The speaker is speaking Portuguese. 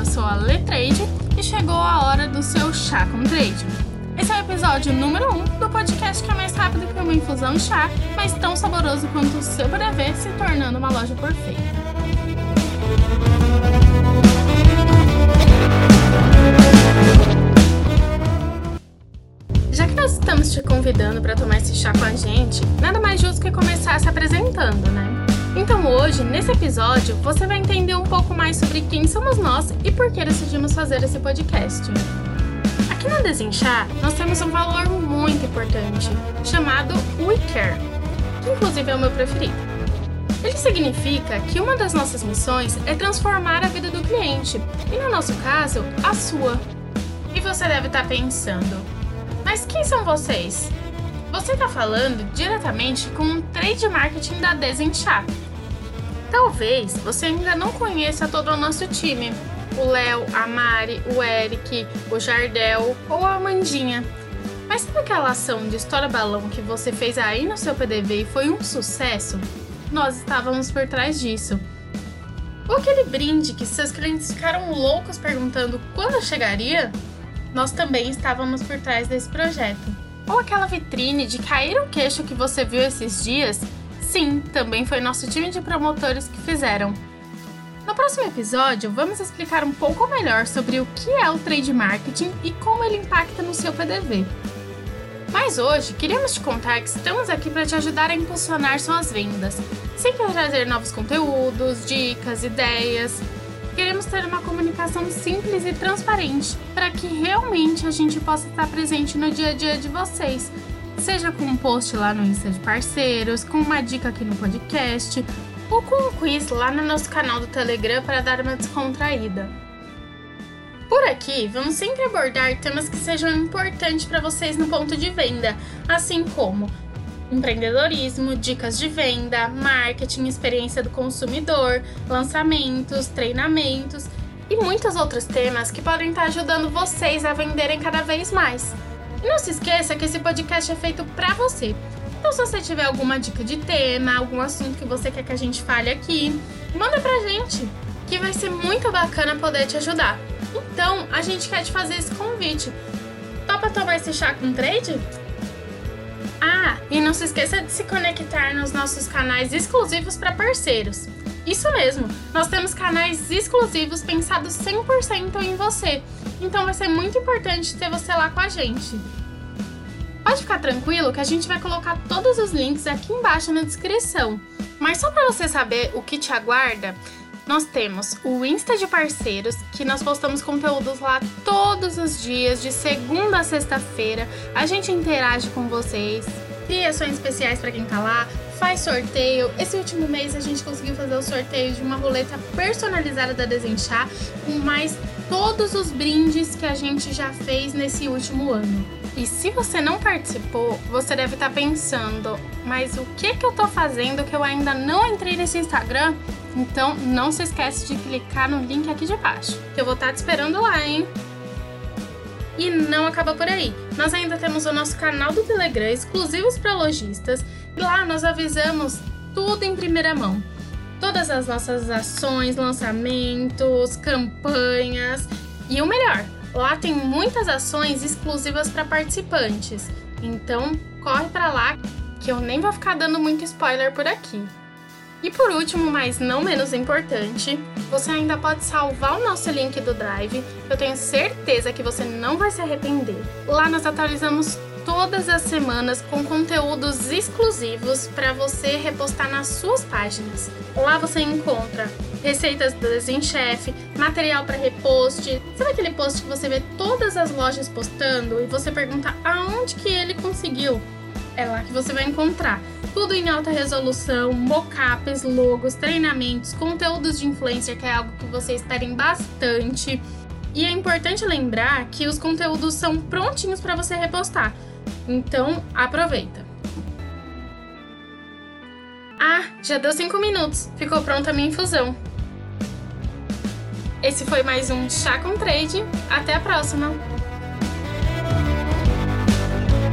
alcançou a Letrade e chegou a hora do seu chá com trade. Esse é o episódio número 1 um do podcast que é mais rápido que uma infusão de chá, mas tão saboroso quanto o seu brevê se tornando uma loja perfeita. Já que nós estamos te convidando para tomar esse chá com a gente, nada mais justo que começar se apresentando, né? Então hoje, nesse episódio, você vai entender um pouco mais sobre quem somos nós e por que decidimos fazer esse podcast. Aqui na Desenchar, nós temos um valor muito importante, chamado We Care, que inclusive é o meu preferido. Ele significa que uma das nossas missões é transformar a vida do cliente, e no nosso caso, a sua. E você deve estar pensando, mas quem são vocês? Você está falando diretamente com um trade marketing da Desenchar. Talvez você ainda não conheça todo o nosso time, o Léo, a Mari, o Eric, o Jardel ou a Amandinha. Mas sabe aquela ação de história balão que você fez aí no seu PDV e foi um sucesso? Nós estávamos por trás disso. Ou aquele brinde que seus clientes ficaram loucos perguntando quando chegaria? Nós também estávamos por trás desse projeto. Ou aquela vitrine de cair o queixo que você viu esses dias? Sim, também foi nosso time de promotores que fizeram. No próximo episódio, vamos explicar um pouco melhor sobre o que é o trade marketing e como ele impacta no seu PDV. Mas hoje, queríamos te contar que estamos aqui para te ajudar a impulsionar suas vendas, sempre trazer novos conteúdos, dicas, ideias. Queremos ter uma comunicação simples e transparente para que realmente a gente possa estar presente no dia a dia de vocês, seja com um post lá no Insta de parceiros, com uma dica aqui no podcast ou com um quiz lá no nosso canal do Telegram para dar uma descontraída. Por aqui, vamos sempre abordar temas que sejam importantes para vocês no ponto de venda, assim como empreendedorismo, dicas de venda, marketing, experiência do consumidor, lançamentos, treinamentos e muitos outros temas que podem estar ajudando vocês a venderem cada vez mais. Não se esqueça que esse podcast é feito para você. Então, se você tiver alguma dica de tema, algum assunto que você quer que a gente fale aqui, manda pra gente, que vai ser muito bacana poder te ajudar. Então, a gente quer te fazer esse convite. Topa tomar esse chá com trade? Ah, e não se esqueça de se conectar nos nossos canais exclusivos para parceiros. Isso mesmo, nós temos canais exclusivos pensados 100% em você. Então vai ser muito importante ter você lá com a gente. Pode ficar tranquilo que a gente vai colocar todos os links aqui embaixo na descrição. Mas só para você saber o que te aguarda, nós temos o Insta de parceiros, que nós postamos conteúdos lá todos os dias, de segunda a sexta-feira. A gente interage com vocês, cria ações especiais para quem tá lá, faz sorteio. Esse último mês a gente conseguiu fazer o sorteio de uma roleta personalizada da Desenchar, com mais todos os brindes que a gente já fez nesse último ano. E se você não participou, você deve estar tá pensando, mas o que que eu tô fazendo que eu ainda não entrei nesse Instagram? Então não se esquece de clicar no link aqui de baixo, que eu vou estar tá te esperando lá, hein? E não acaba por aí. Nós ainda temos o nosso canal do Telegram exclusivos para lojistas. Lá nós avisamos tudo em primeira mão. Todas as nossas ações, lançamentos, campanhas e o melhor, Lá tem muitas ações exclusivas para participantes. Então, corre para lá que eu nem vou ficar dando muito spoiler por aqui. E por último, mas não menos importante, você ainda pode salvar o nosso link do Drive. Eu tenho certeza que você não vai se arrepender. Lá nós atualizamos todas as semanas com conteúdos exclusivos para você repostar nas suas páginas. Lá você encontra receitas do Desenchef, material para repost. Sabe aquele post que você vê todas as lojas postando e você pergunta aonde que ele conseguiu? É lá que você vai encontrar. Tudo em alta resolução, mockups, logos, treinamentos, conteúdos de influencer, que é algo que vocês esperem bastante. E é importante lembrar que os conteúdos são prontinhos para você repostar. Então, aproveita. Ah, já deu 5 minutos. Ficou pronta a minha infusão. Esse foi mais um Chá com Trade. Até a próxima!